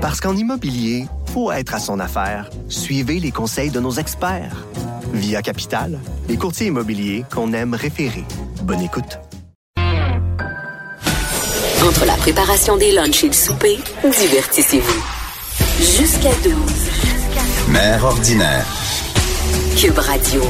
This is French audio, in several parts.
Parce qu'en immobilier, faut être à son affaire. Suivez les conseils de nos experts. Via Capital, les courtiers immobiliers qu'on aime référer. Bonne écoute. Entre la préparation des lunchs et le souper, divertissez-vous. Jusqu'à 12. Mère ordinaire. Cube Radio.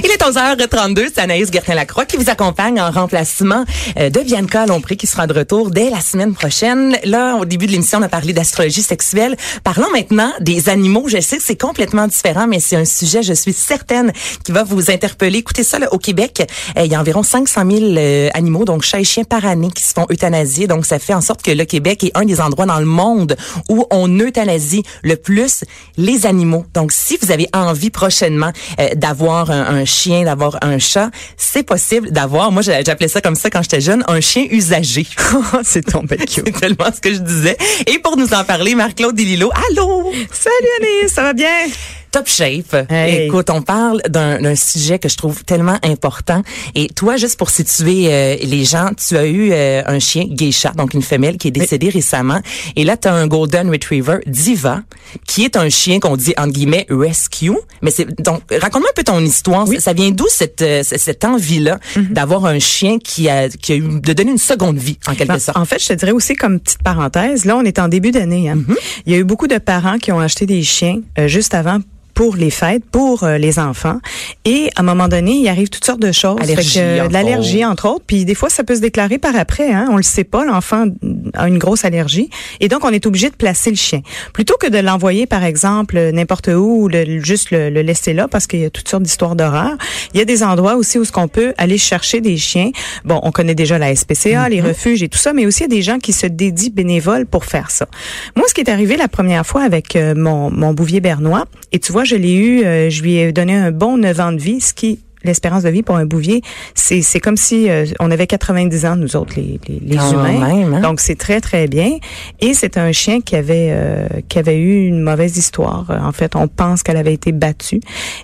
Il est 11h32, c'est Anaïs Gertin-Lacroix qui vous accompagne en remplacement euh, de Bianca Lompré qui sera de retour dès la semaine prochaine. Là, au début de l'émission, on a parlé d'astrologie sexuelle. Parlons maintenant des animaux. Je sais que c'est complètement différent, mais c'est un sujet, je suis certaine, qui va vous interpeller. Écoutez ça, là, au Québec, euh, il y a environ 500 000 euh, animaux, donc chats et chiens par année, qui se font euthanasier. Donc, ça fait en sorte que le Québec est un des endroits dans le monde où on euthanasie le plus les animaux. Donc, si vous avez envie prochainement d'avoir un, un chien, d'avoir un chat, c'est possible d'avoir, moi j'appelais ça comme ça quand j'étais jeune, un chien usagé. c'est ton C'est tellement ce que je disais. Et pour nous en parler, Marc-Claude Delilo, allô! Salut Année, ça va bien? Top Shape. Écoute, on parle d'un sujet que je trouve tellement important. Et toi, juste pour situer euh, les gens, tu as eu euh, un chien geisha, donc une femelle qui est décédée récemment. Et là, tu as un Golden Retriever Diva, qui est un chien qu'on dit, entre guillemets, rescue. Mais c'est donc, raconte-moi un peu ton histoire. Ça vient d'où cette, euh, cette envie-là mm-hmm. d'avoir un chien qui a, qui a eu, de donner une seconde vie, en quelque ben, sorte? En fait, je te dirais aussi comme petite parenthèse, là, on est en début d'année. Hein. Mm-hmm. Il y a eu beaucoup de parents qui ont acheté des chiens juste avant pour les fêtes, pour euh, les enfants. Et à un moment donné, il arrive toutes sortes de choses. Allergie, de l'allergie, entre autres. Puis des fois, ça peut se déclarer par après. Hein? On le sait pas, l'enfant a une grosse allergie. Et donc, on est obligé de placer le chien. Plutôt que de l'envoyer, par exemple, n'importe où, ou le, juste le, laisser là, parce qu'il y a toutes sortes d'histoires d'horreur. Il y a des endroits aussi où ce qu'on peut aller chercher des chiens. Bon, on connaît déjà la SPCA, les mhm. refuges et tout ça, mais aussi il y a des gens qui se dédient bénévoles pour faire ça. Moi, ce qui est arrivé la première fois avec euh, mon, mon bouvier bernois, et tu vois, je l'ai eu, euh, je lui ai donné un bon 9 ans de vie, ce qui l'espérance de vie pour un bouvier, c'est c'est comme si euh, on avait 90 ans nous autres les les, humains. Hein? Donc c'est très très bien et c'est un chien qui avait euh, qui avait eu une mauvaise histoire. En fait, on pense qu'elle avait été battue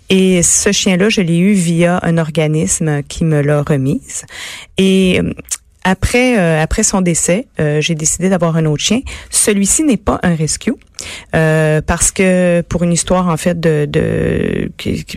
et ce chien-là, je l'ai eu via un organisme qui me l'a remise et après, euh, après son décès, euh, j'ai décidé d'avoir un autre chien. Celui-ci n'est pas un rescue. Euh, parce que pour une histoire en fait de, de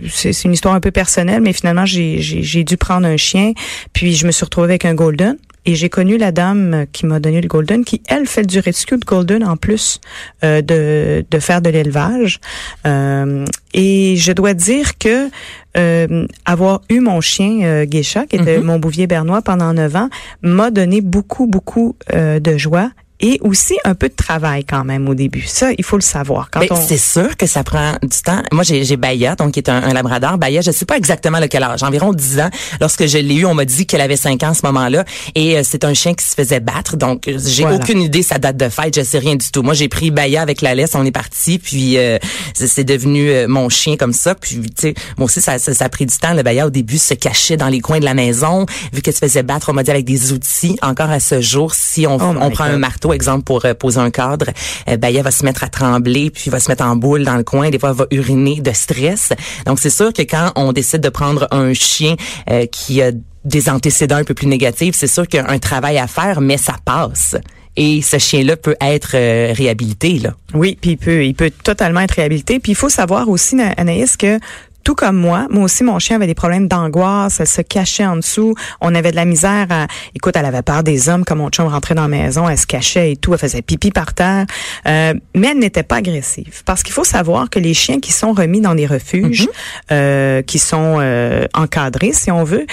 c'est une histoire un peu personnelle mais finalement j'ai j'ai dû prendre un chien puis je me suis retrouvée avec un golden et j'ai connu la dame qui m'a donné le golden, qui elle fait du rescue de golden en plus euh, de, de faire de l'élevage. Euh, et je dois dire que euh, avoir eu mon chien euh, Geisha, qui était mm-hmm. mon bouvier bernois pendant neuf ans, m'a donné beaucoup, beaucoup euh, de joie et aussi un peu de travail quand même au début. Ça, il faut le savoir. Quand ben, C'est sûr que ça prend du temps. Moi, j'ai Baya, donc qui est un, labrador. Baya, je sais pas exactement lequel âge, environ 10 ans. Lorsque je l'ai eu, on m'a dit qu'elle avait 5 ans à ce moment-là. Et euh, c'est un chien qui se faisait battre. Donc, j'ai aucune idée sa date de fête. Je sais rien du tout. Moi, j'ai pris Baya avec la laisse, on est parti. Puis, euh, c'est devenu euh, mon chien comme ça. Puis, tu sais, moi aussi, ça, ça, a pris du temps. Le Baya, au début, se cachait dans les coins de la maison. Vu qu'elle se faisait battre, on m'a dit avec des outils. Encore à ce jour, si on, oh on prend un marteau, exemple, pour euh, poser un cadre, euh, ben, va se mettre à trembler, puis va se mettre en boule dans le coin. Des fois, elle va uriner de stress. Donc, c'est sûr que quand on décide de prendre un chien euh, qui a des antécédents un peu plus négatifs, c'est sûr qu'il y a un travail à faire, mais ça passe et ce chien-là peut être réhabilité là. Oui, puis il peut il peut totalement être réhabilité. Puis il faut savoir aussi Anaïs que tout comme moi, moi aussi, mon chien avait des problèmes d'angoisse. Elle se cachait en dessous. On avait de la misère à... Écoute, elle avait peur des hommes. Quand mon chien rentrait dans la maison, elle se cachait et tout. Elle faisait pipi par terre. Euh, mais elle n'était pas agressive. Parce qu'il faut savoir que les chiens qui sont remis dans des refuges, mm-hmm. euh, qui sont euh, encadrés, si on veut,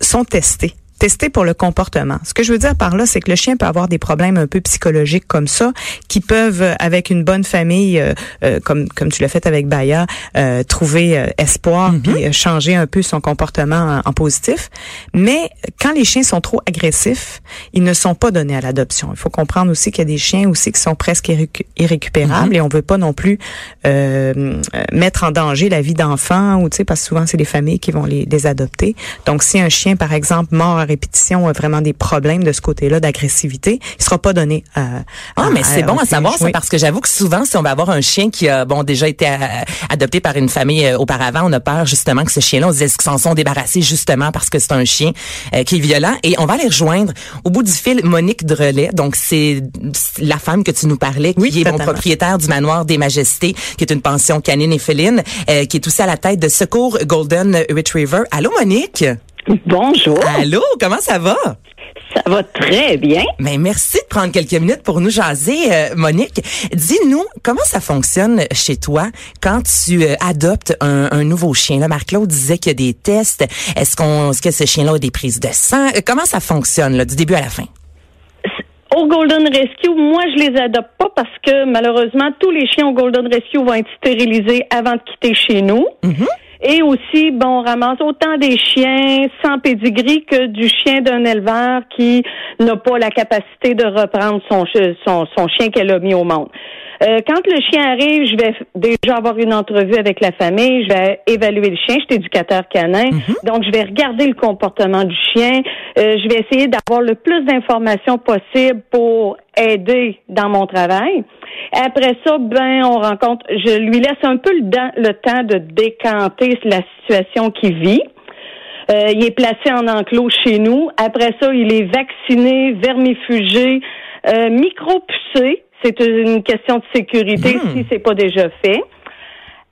sont testés tester pour le comportement. Ce que je veux dire par là, c'est que le chien peut avoir des problèmes un peu psychologiques comme ça, qui peuvent, avec une bonne famille, euh, euh, comme comme tu l'as fait avec Baya, euh, trouver espoir mm puis changer un peu son comportement en, positif. Mais quand les chiens sont trop agressifs, ils ne sont pas donnés à l'adoption. Il faut comprendre aussi qu'il y a des chiens aussi qui sont presque irrécupérables mm-hmm. et on veut pas non plus mettre en danger la vie d'enfants ou tu sais parce que souvent c'est les familles qui vont les, les adopter. Donc si un chien par exemple mort répétition vraiment des problèmes de ce côté-là d'agressivité, il sera pas donné à. Ah, mais c'est bon à savoir ça parce que j'avoue que souvent, si on va avoir un chien qui a bon déjà été adopté par une famille auparavant, on a peur justement que ce chien-là, on se dise qu'ils s'en sont débarrassés justement parce que c'est un chien qui est violent? Et on va aller rejoindre au bout du fil Monique Drelet. Donc c'est la femme que tu nous parlais, qui est mon propriétaire du manoir des Majestés, qui est une pension canine et féline, qui est aussi à la tête de Secours Golden Retriever. Allô Monique? Bonjour. Allô, comment ça va? Ça va très bien. Mais merci de prendre quelques minutes pour nous jaser, euh, Monique. Dis-nous comment ça fonctionne chez toi quand tu euh, adoptes un, nouveau chien? Là, Marc-Claude disait qu'il y a des tests. Est-ce qu'on, est-ce que ce chien-là a des prises de sang? Euh, Comment ça fonctionne là, du début à la fin? Au Golden Rescue, moi, je les adopte pas parce que malheureusement, tous les chiens au Golden Rescue vont être stérilisés avant de quitter chez nous. Mm-hmm. Et aussi, bon, on ramasse autant des chiens sans pédigree que du chien d'un éleveur qui n'a pas la capacité de reprendre son, son, son chien qu'elle a mis au monde. Euh, quand le chien arrive, je vais déjà avoir une entrevue avec la famille, je vais évaluer le chien, je suis éducateur canin, mhm. donc je vais regarder le comportement du chien, euh, je vais essayer d'avoir le plus d'informations possible pour aider dans mon travail. Après ça, ben, on rencontre, je lui laisse un peu le, temps de décanter la situation qu'il vit. Euh, il est placé en enclos chez nous. Après ça, il est vacciné, vermifugé, euh, micro-pucé. C'est une question de sécurité hmm. si c'est pas déjà fait.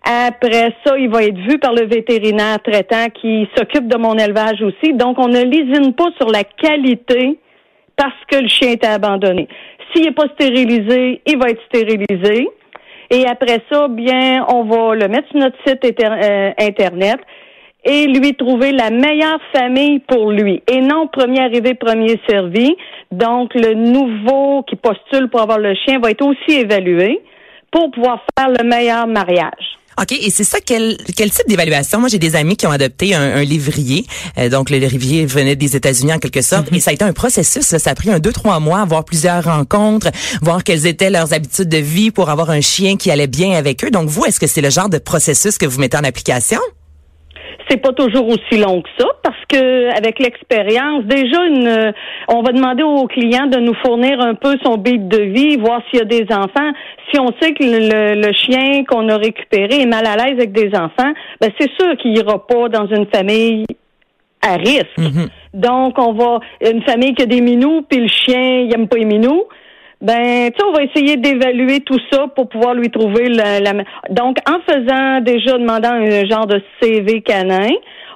Après ça, il va être vu par le vétérinaire traitant qui s'occupe de mon élevage aussi. Donc, on ne lésine pas sur la qualité parce que le chien était abandonné. S'il n'est pas stérilisé, il va être stérilisé. Et après ça, bien, on va le mettre sur notre site euh, Internet et lui trouver la meilleure famille pour lui. Et non premier arrivé, premier servi. Donc, le nouveau qui postule pour avoir le chien va être aussi évalué pour pouvoir faire le meilleur mariage. OK, et c'est ça, quel, quel type d'évaluation? Moi, j'ai des amis qui ont adopté un, un livrier. Euh, donc, le livrier venait des États-Unis en quelque sorte. Mm-hmm. Et ça a été un processus. Ça a pris un deux, trois mois, avoir plusieurs rencontres, voir quelles étaient leurs habitudes de vie pour avoir un chien qui allait bien avec eux. Donc, vous, est-ce que c'est le genre de processus que vous mettez en application? C'est pas toujours aussi long que ça parce que avec l'expérience, déjà une, on va demander au client de nous fournir un peu son beat de vie, voir s'il y a des enfants. Si on sait que le, chien qu'on a récupéré est mal à l'aise avec des enfants, ben c'est sûr qu'il ira pas dans une famille à risque. Mm-hmm. Donc on va une famille qui a des minous puis le chien il aime pas les minous ben, tu sais, on va essayer d'évaluer tout ça pour pouvoir lui trouver la, la, Donc, en faisant déjà, demandant un genre de CV canin,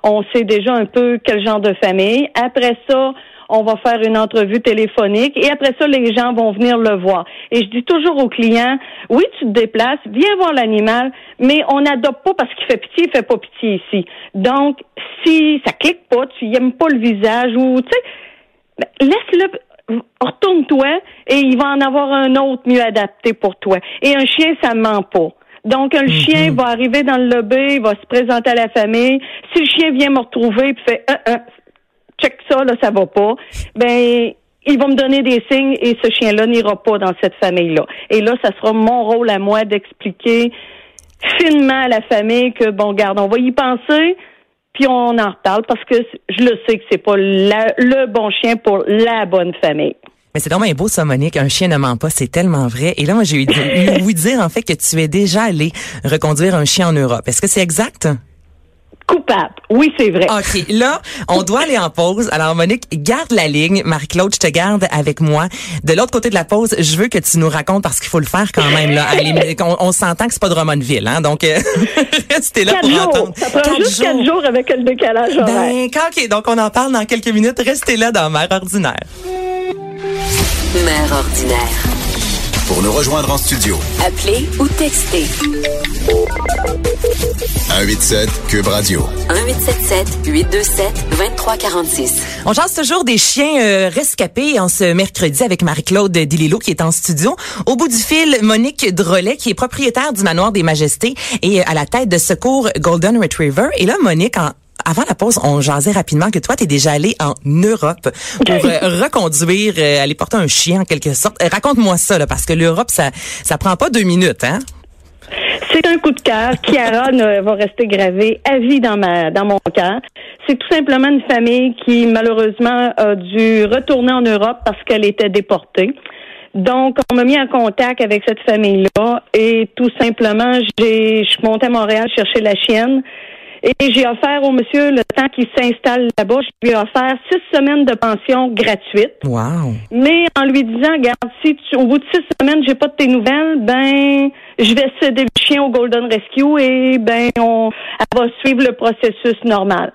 on sait déjà un peu quel genre de famille. Après ça, on va faire une entrevue téléphonique et après ça, les gens vont venir le voir. Et je dis toujours aux clients, oui, tu te déplaces, viens voir l'animal, mais on n'adopte pas parce qu'il fait pitié, il fait pas pitié ici. Donc, si ça clique pas, tu n'aimes pas le visage ou, tu sais, ben, laisse-le retourne-toi et il va en avoir un autre mieux adapté pour toi. Et un chien, ça ment pas. Donc, un mm-hmm. chien va arriver dans le lobby, il va se présenter à la famille. Si le chien vient me retrouver et fait euh, euh, check ça, là, ça va pas, ben il va me donner des signes et ce chien-là n'ira pas dans cette famille-là. Et là, ça sera mon rôle à moi d'expliquer finement à la famille que, bon, garde, on va y penser, puis on en reparle parce que je le sais que c'est pas le bon chien pour la bonne famille. Mais c'est vraiment beau ça, Monique. Un chien ne ment pas, c'est tellement vrai. Et là, moi, j'ai eu vous dire en fait que tu es déjà allé reconduire un chien en Europe. Est-ce que c'est exact? Coupable. Oui, c'est vrai. OK. Là, on doit aller en pause. Alors, Monique, garde la ligne. Marie-Claude, je te garde avec moi. De l'autre côté de la pause, je veux que tu nous racontes parce qu'il faut le faire quand même. Là. on, on s'entend que c'est pas de Drummondville, hein? Donc, euh, restez là pour jours. entendre. Ça prend juste quatre jours avec le décalage ben, OK. Donc, on en parle dans quelques minutes. Restez là dans Mère ordinaire. Mère ordinaire. Pour nous rejoindre en studio. Appelez ou textez. 187 Cube Radio. 1877 827 2346. On chante toujours des chiens euh, rescapés en ce mercredi avec Marie-Claude Dililo qui est en studio. Au bout du fil, Monique Drolet qui est propriétaire du manoir des Majestés et à la tête de secours Golden Retriever. Et là, Monique, en, avant la pause, on jasait rapidement que toi, tu es déjà allé en Europe pour euh, reconduire, euh, aller porter un chien en quelque sorte. Euh, raconte-moi ça, là, parce que l'Europe, ça ça prend pas deux minutes, hein? C'est un coup de cœur. Chiara va rester gravée à vie dans ma dans mon cœur. C'est tout simplement une famille qui malheureusement a dû retourner en Europe parce qu'elle était déportée. Donc, on m'a mis en contact avec cette famille-là et tout simplement, j'ai, je suis montée à Montréal chercher la chienne et j'ai offert au monsieur le temps qu'il s'installe là-bas, je lui ai offert six semaines de pension gratuite. Wow. Mais en lui disant, regarde, si tu, au bout de six semaines, j'ai pas de tes nouvelles, ben, je vais céder le chien au Golden Rescue et ben, on, elle va suivre le processus normal.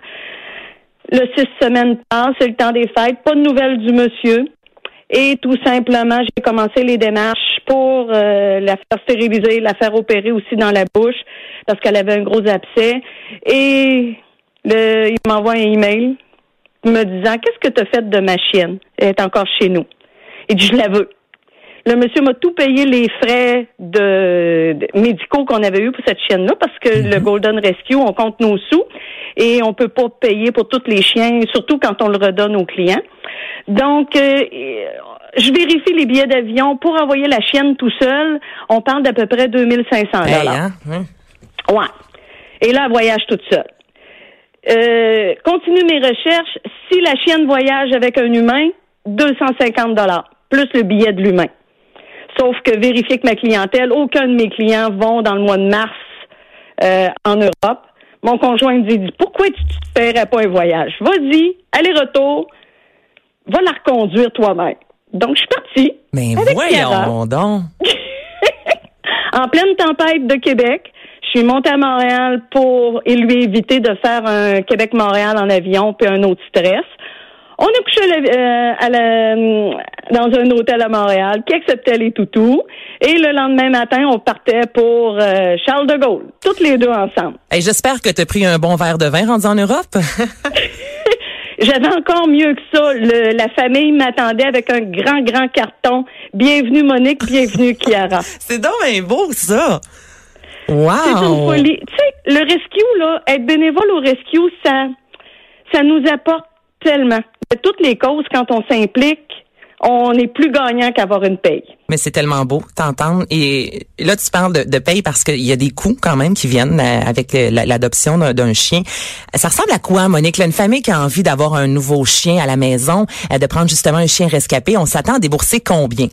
Le six semaines passe, c'est le temps des fêtes, pas de nouvelles du monsieur. Et tout simplement, j'ai commencé les démarches pour euh, la faire stériliser, la faire opérer aussi dans la bouche parce qu'elle avait un gros abcès. Et le, il m'envoie un email me disant Qu'est-ce que tu as fait de ma chienne? Elle est encore chez nous. Et je la veux. Le monsieur m'a tout payé les frais de, de médicaux qu'on avait eu pour cette chienne-là parce que le Golden Rescue, on compte nos sous et on peut pas payer pour tous les chiens, surtout quand on le redonne aux clients. Donc, euh, je vérifie les billets d'avion pour envoyer la chienne tout seul. On parle d'à peu près 2500 Hey, hein? Hein? Ouais. Et là, elle voyage toute seule. Euh, continue mes recherches. Si la chienne voyage avec un humain, 250 dollars plus le billet de l'humain. Sauf que vérifier que ma clientèle, aucun de mes clients vont dans le mois de mars euh, en Europe. Mon conjoint me dit pourquoi tu te paierais pas un voyage? Vas-y, aller-retour, va la reconduire toi-même. Donc je suis partie. Mais voyons donc. en pleine tempête de Québec. Je suis montée à Montréal pour lui éviter de faire un Québec-Montréal en avion puis un autre stress. On a couché à la- euh, à la- dans un hôtel à Montréal qui acceptait les toutous. Et le lendemain matin, on partait pour euh, Charles de Gaulle, toutes les deux ensemble. Hey, J'espère que tu as pris un bon verre de vin rendu en Europe. J'avais encore mieux que ça. Le- la famille m'attendait avec un grand, grand carton. Bienvenue Monique, bienvenue Chiara. C'est donc bien beau, ça. C'est une Wow. folie. Tu sais, le rescue, là, être bénévole au rescue, ça, ça nous apporte tellement. De toutes les causes, quand on s'implique, on est plus gagnant qu'avoir une paye. Mais c'est tellement beau t'entendre. Et là, tu parles de, de paye parce qu'il y a des coûts quand même qui viennent euh, avec la- l'adoption d'un- d'un chien. Ça ressemble à quoi, Monique? Là, une famille qui a envie d'avoir un nouveau chien à la maison, euh, de prendre justement un chien rescapé, on s'attend à débourser combien?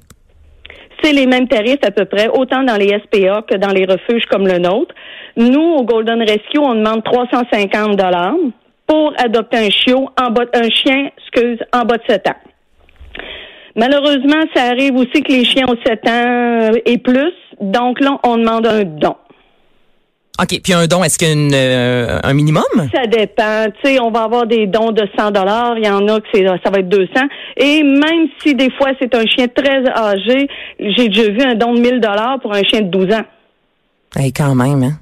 C'est les mêmes tarifs à peu près, autant dans les SPA que dans les refuges comme le nôtre. Nous, au Golden Rescue, on demande 350 dollars pour adopter un chiot en bas, un chien, excuse, en bas de 7 ans. Malheureusement, ça arrive aussi que les chiens ont 7 ans et plus, donc là, on demande un don. OK. Puis un don, est-ce qu'il y a une, euh, un minimum? Ça dépend. Tu sais, on va avoir des dons de 100 dollars. Il y en a que c'est, ça va être 200. Et même si des fois c'est un chien très âgé, j'ai déjà vu un don de 1000 dollars pour un chien de 12 ans. Hey, quand même, hein?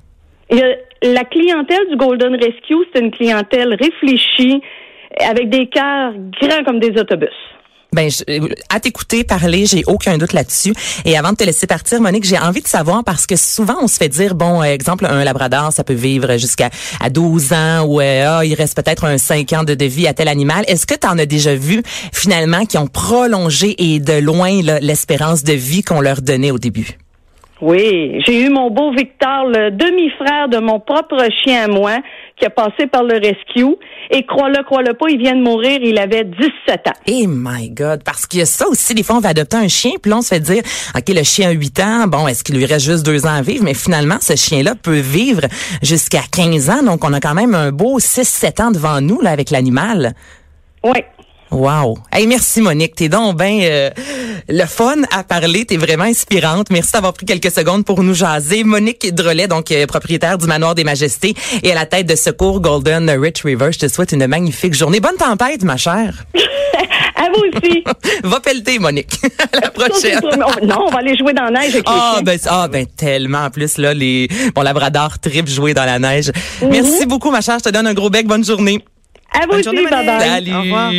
La clientèle du Golden Rescue, c'est une clientèle réfléchie, avec des cœurs grands comme des autobus. Ben, je- euh, à t'écouter parler, j'ai aucun doute là-dessus. Et avant de te laisser partir, Monique, j'ai envie de savoir parce que souvent on se fait dire, bon, euh, exemple, un labrador, ça peut vivre jusqu'à à 12 ans ou euh, ah, il reste peut-être un 5 ans de, vie à tel animal. Est-ce que tu en as déjà vu finalement qui ont prolongé et de loin l'espérance de vie qu'on leur donnait au début? Oui, j'ai eu mon beau Victor, le demi-frère de mon propre chien à moi, qui a passé par le rescue. Et crois-le, crois-le pas, il vient de mourir, il avait 17 ans. Eh my God, parce qu'il y a ça aussi, des fois on va adopter un chien, puis là on se fait dire, OK, le chien a 8 ans, bon, est-ce qu'il lui reste juste 2 ans à vivre? Mais finalement, ce chien-là peut vivre jusqu'à 15 ans, donc on a quand même un beau 6-7 ans devant nous là, avec l'animal. Oui. Wow. Hey, merci Monique, t'es donc ben euh, le fun à parler, t'es vraiment inspirante. Merci d'avoir pris quelques secondes pour nous jaser. Monique Drolet, donc euh, propriétaire du Manoir des Majestés et à la tête de Secours Golden Retriever. Je te souhaite une magnifique journée. Bonne tempête, ma chère. À vous aussi. Va pelleter, Monique. à la prochaine. non, on va aller jouer dans la neige avec Ah ben, ah ben tellement en plus là les bon labrador trip jouer dans la neige. Merci beaucoup ma chère, je te donne un gros bec, bonne journée. À vous Bonne aussi, journée, bye. Salut. Au revoir.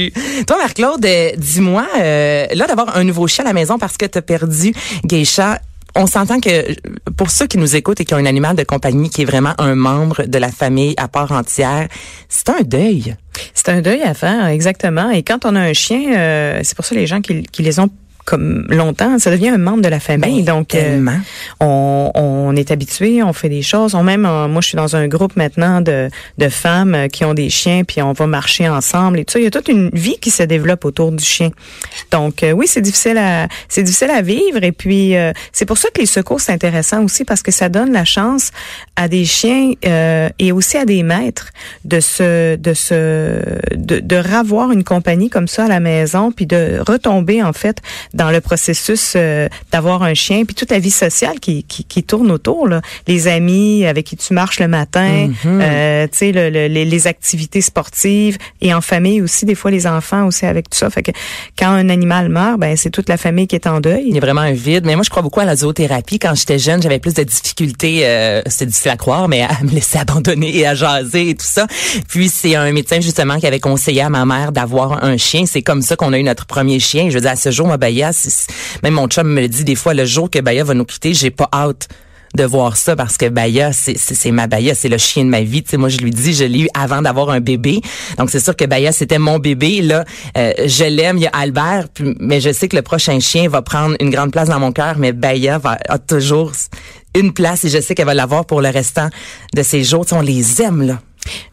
Toi, Marc-Claude, euh, dis-moi, euh, là, d'avoir un nouveau chien à la maison parce que tu as perdu Geisha, on s'entend que pour ceux qui nous écoutent et qui ont un animal de compagnie qui est vraiment un membre de la famille à part entière, c'est un deuil. C'est un deuil à faire, exactement. Et quand on a un chien, euh, c'est pour ça les gens qui, qui les ont comme longtemps, ça devient un membre de la famille. Ben, Donc, euh, on, on est habitué, on fait des choses. On même, euh, moi, je suis dans un groupe maintenant de, de femmes euh, qui ont des chiens, puis on va marcher ensemble et tout ça. Il y a toute une vie qui se développe autour du chien. Donc, euh, oui, c'est difficile à, c'est difficile à vivre. Et puis, euh, c'est pour ça que les secours c'est intéressant aussi parce que ça donne la chance à des chiens euh, et aussi à des maîtres de se, de se, de, de ravoir une compagnie comme ça à la maison, puis de retomber en fait dans le processus euh, d'avoir un chien, puis toute la vie sociale qui, qui, qui tourne autour, là. les amis avec qui tu marches le matin, euh, tu sais, le- le- les, les activités sportives et en famille aussi, des fois les enfants aussi avec tout ça. Fait que quand un animal meurt, ben c'est toute la famille qui est en Il deuil. y a vraiment un vide. Mais moi, je crois beaucoup à la zoothérapie. Quand j'étais jeune, j'avais plus de difficultés, euh, c'est difficile à croire, mais à me laisser abandonner et à jaser et tout ça. Puis c'est un médecin justement qui avait conseillé à ma mère d'avoir un chien. C'est comme ça qu'on a eu notre premier chien. Je veux dire, à ce jour, ma Baya, même mon chum me le dit des fois, le jour que Baya va nous quitter, j'ai pas hâte de voir ça parce que Baya, c'est ma Baya, c'est le chien de ma vie. Tu moi, je lui dis, je l'ai eu avant d'avoir un bébé. Donc, c'est sûr que Baya, c'était mon bébé. Là, euh, je l'aime, il y a Albert, mais je sais que le prochain chien va prendre une grande place dans mon cœur, mais Baya va a toujours une place et je sais qu'elle va l'avoir pour le restant de ses jours. Tu on les aime, là.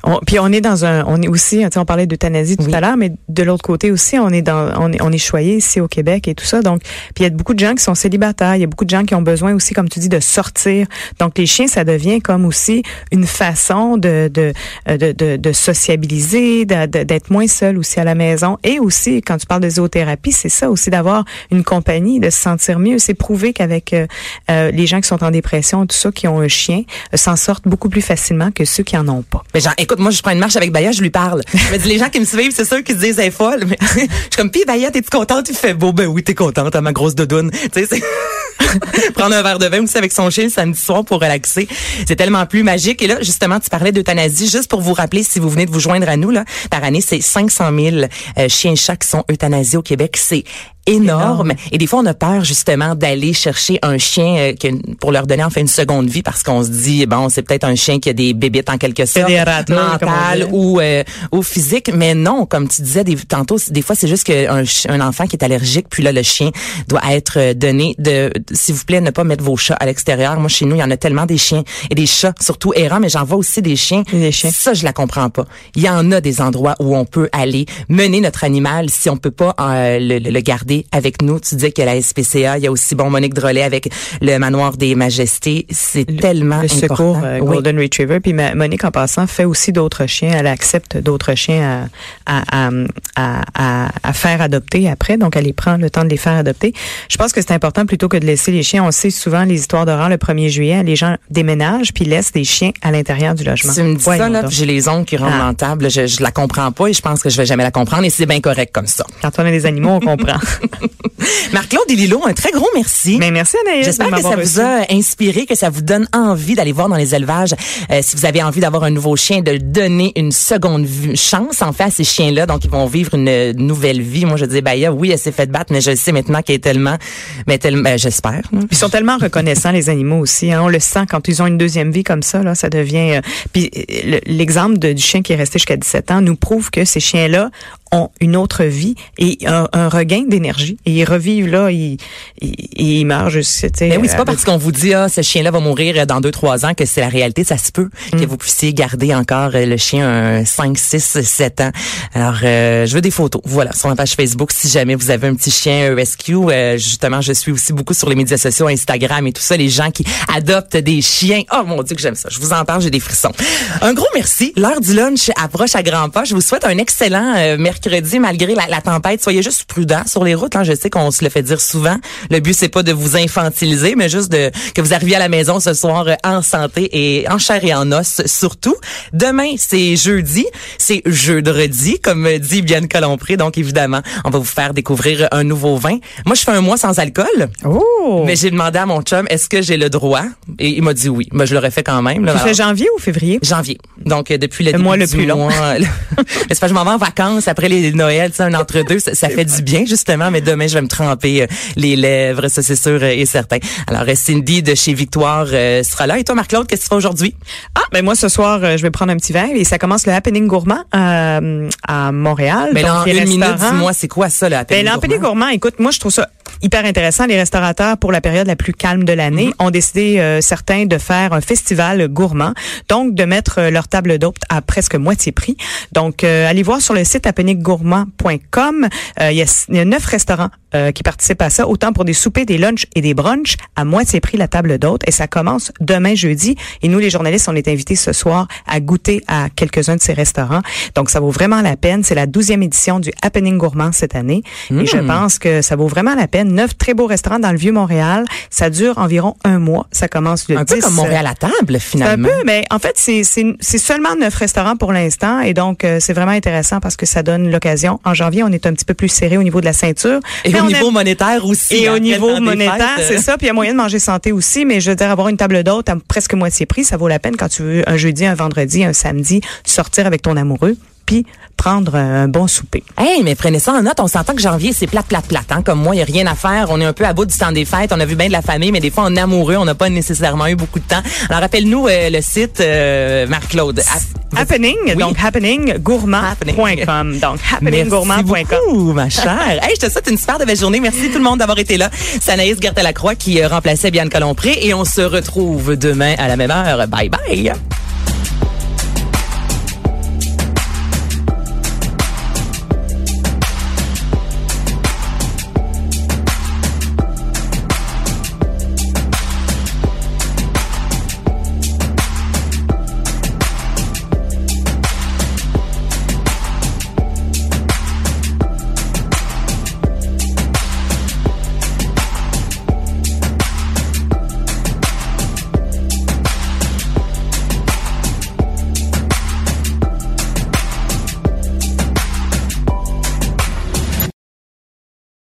On- puis on est dans un, on est aussi, on parlait d'euthanasie tout Oui. à l'heure, mais de l'autre côté aussi, on est dans, on est, on est choyé ici au Québec et tout ça. Donc, puis il y a beaucoup de gens qui sont célibataires, il y a beaucoup de gens qui ont besoin aussi, comme tu dis, de sortir. Donc les chiens, ça devient comme aussi une façon de de de, de, de sociabiliser, d'être moins seul aussi à la maison. Et aussi, quand tu parles de zoothérapie, c'est ça aussi d'avoir une compagnie, de se sentir mieux. C'est prouvé qu'avec euh, euh, les gens qui sont en dépression, tout ça, qui ont un chien, euh, s'en sortent beaucoup plus facilement que ceux qui en ont pas. Mais genre, écoute, moi, je prends une marche avec Baya, je lui parle. Les gens qui me suivent, c'est sûr qu'ils se disent, elle est folle. Mais je suis comme, pis Baya, t'es-tu contente? Il fait beau. Ben oui, t'es contente, à ma grosse dodoune. Tu sais. Prendre un verre de vin aussi avec son chien le samedi soir pour relaxer. C'est tellement plus magique. Et là, justement, tu parlais d'euthanasie. Juste pour vous rappeler, si vous venez de vous joindre à nous, là, par année, c'est 500 000 euh, chiens et chats qui sont euthanasiés au Québec. C'est énorme. Et des fois, on a peur justement d'aller chercher un chien euh, pour leur donner en fait une seconde vie parce qu'on se dit bon, c'est peut-être un chien qui a des bébites en quelque sorte, mentales ou euh, ou physique, mais non, comme tu disais des, tantôt, des fois c'est juste qu'un un enfant qui est allergique, puis là le chien doit être euh, donné de, s'il vous plaît, ne pas mettre vos chats à l'extérieur. Moi chez nous, il y en a tellement des chiens et des chats, surtout errants, mais j'en vois aussi des chiens. Et des chiens. Ça, je la comprends pas. Il y en a des endroits où on peut aller mener notre animal si on peut pas euh, le, le- le avec nous. Tu disais qu'il y a la SPCA, il y a aussi bon Monique Drolet avec le manoir des Majestés. C'est tellement le important. secours euh, Oui. Golden Retriever. Puis Monique, en passant, fait aussi d'autres chiens. Elle accepte d'autres chiens à, à, à, à, faire adopter après. Donc, elle les prend le temps de les faire adopter. Je pense que c'est important plutôt que de laisser les chiens. On sait souvent les histoires d'horreur le 1er juillet. Les gens déménagent puis laissent des chiens à l'intérieur du logement. Tu me dis Voyons ça, là, j'ai les ongles qui rentrent Ah. dans la table. Je, je la comprends pas et je pense que je vais jamais la comprendre et c'est bien correct comme ça. Quand on a des animaux, on comprend. Marc-Claude et Lilo, un très gros merci. Mais merci Anaïs. J'espère que ça vous a inspiré, que ça vous donne envie d'aller voir dans les élevages. Euh, si vous avez envie d'avoir un nouveau chien, de donner une seconde chance en fait à ces chiens-là, donc ils vont vivre une euh, nouvelle vie. Moi, je dis, Baya, oui, elle s'est fait battre, mais je sais maintenant qu'elle est tellement, mais tellement, ben, j'espère. Ils sont tellement reconnaissants les animaux aussi. hein. On le sent quand ils ont une deuxième vie comme ça. Là, ça devient. euh, puis euh, le- l'exemple du chien qui est resté jusqu'à 17 ans nous prouve que ces chiens-là ont une autre vie et un, un regain d'énergie. Et ils revivent là, ils, ils, ils meurent juste. Mais oui, c'est pas euh, parce qu'on vous dit ah ce chien-là va mourir dans deux trois ans que c'est la réalité, ça se peut que Mm. vous puissiez garder encore euh, le chien un 5 6 7 ans. Alors euh, je veux des photos. Voilà, sur ma page Facebook si jamais vous avez un petit chien rescue, euh, justement, je suis aussi beaucoup sur les médias sociaux, Instagram et tout ça, les gens qui adoptent des chiens. Oh mon dieu que j'aime ça. Je vous en parle, j'ai des frissons. Un gros merci. L'heure du lunch approche à grands pas. Je vous souhaite un excellent euh, mercredi malgré la, la tempête. Soyez juste prudents sur les routes. Hein. Je sais qu'on se le fait dire souvent. Le but c'est pas de vous infantiliser, mais juste de que vous arriviez à la maison ce soir euh, en santé et en chair et en os surtout. Demain c'est jeudi, c'est jeudi comme dit Bianca Lompré. Donc évidemment, on va vous faire découvrir un nouveau vin. Moi je fais un mois sans alcool. Oh! Mais j'ai demandé à mon chum, est-ce que j'ai le droit? Et il m'a dit oui. Ben, je l'aurais fait quand même. Là. Tu Alors, fais janvier ou février? janvier. Donc, euh, depuis le, Le mois le plus long. mois. Mais c'est que je m'en vais en vacances après les Noëls, tu sais, un entre-deux. Ça, ça fait du bien, justement. Mais demain, je vais me tremper euh, les lèvres, ça, c'est sûr euh, et certain. Alors, euh, Cindy de chez Victoire euh, sera là. Et toi, Marc-Claude, qu'est-ce que tu fais aujourd'hui? Ah, ben moi ce soir, euh, je vais prendre un petit verre et ça commence le Happening Gourmand euh, à Montréal. Mais là, en les une minute, dis-moi, c'est quoi ça, là? Ben, l'empêché gourmand, écoute, moi, je trouve ça hyper intéressant. Les restaurateurs, pour la période la plus calme de l'année, ont décidé euh, certains de faire un festival gourmand, donc de mettre euh, leur table d'hôte à presque moitié prix. Donc, euh, allez voir sur le site appeniggourmand.com. Euh, Il y, a, il y a neuf restaurants euh, qui participent à ça, autant pour des soupers, des lunchs et des brunchs à moitié prix la table d'hôte. Et ça commence demain jeudi. Et nous, les journalistes, on est invités ce soir à goûter à quelques-uns de ces restaurants. Donc, ça vaut vraiment la peine. C'est la douzième édition du Happening Gourmand cette année. Et je pense que ça vaut vraiment la peine. Neuf très beaux restaurants dans le Vieux-Montréal. Ça dure environ un mois. Ça commence le Un 10. peu comme Montréal à table, C'est un finalement. peu, mais en fait, c'est seulement neuf restaurants pour l'instant. Et donc, euh, c'est vraiment intéressant parce que ça donne l'occasion. En janvier, on est un petit peu plus serré au niveau de la ceinture. Et Mais au niveau monétaire aussi. et hein, au le niveau monétaire, c'est euh, ça. Puis il y a moyen de manger santé aussi, mais je veux dire, avoir une table d'hôte à presque moitié prix, ça vaut la peine quand tu veux un jeudi, un vendredi, un samedi, sortir avec ton amoureux, puis prendre un bon souper. Hey, mais prenez ça en note. On s'entend que janvier, c'est plate, plate, plate. Hein? Comme moi, il n'y a rien à faire. On est un peu à bout du temps des fêtes. On a vu bien de la famille, mais des fois, on est amoureux. On n'a pas nécessairement eu beaucoup de temps. Alors, rappelle-nous euh, le site, euh, Marc-Claude. Happening, Oui. donc happeninggourmand.com. Donc happeninggourmand.com. Ma chère. hey, je te souhaite une super de belle journée. Merci tout le monde d'avoir été là. C'est Anaïs Gertin-Lacroix qui euh, remplaçait Bianca Lompré et on se retrouve demain à la même heure. Bye bye.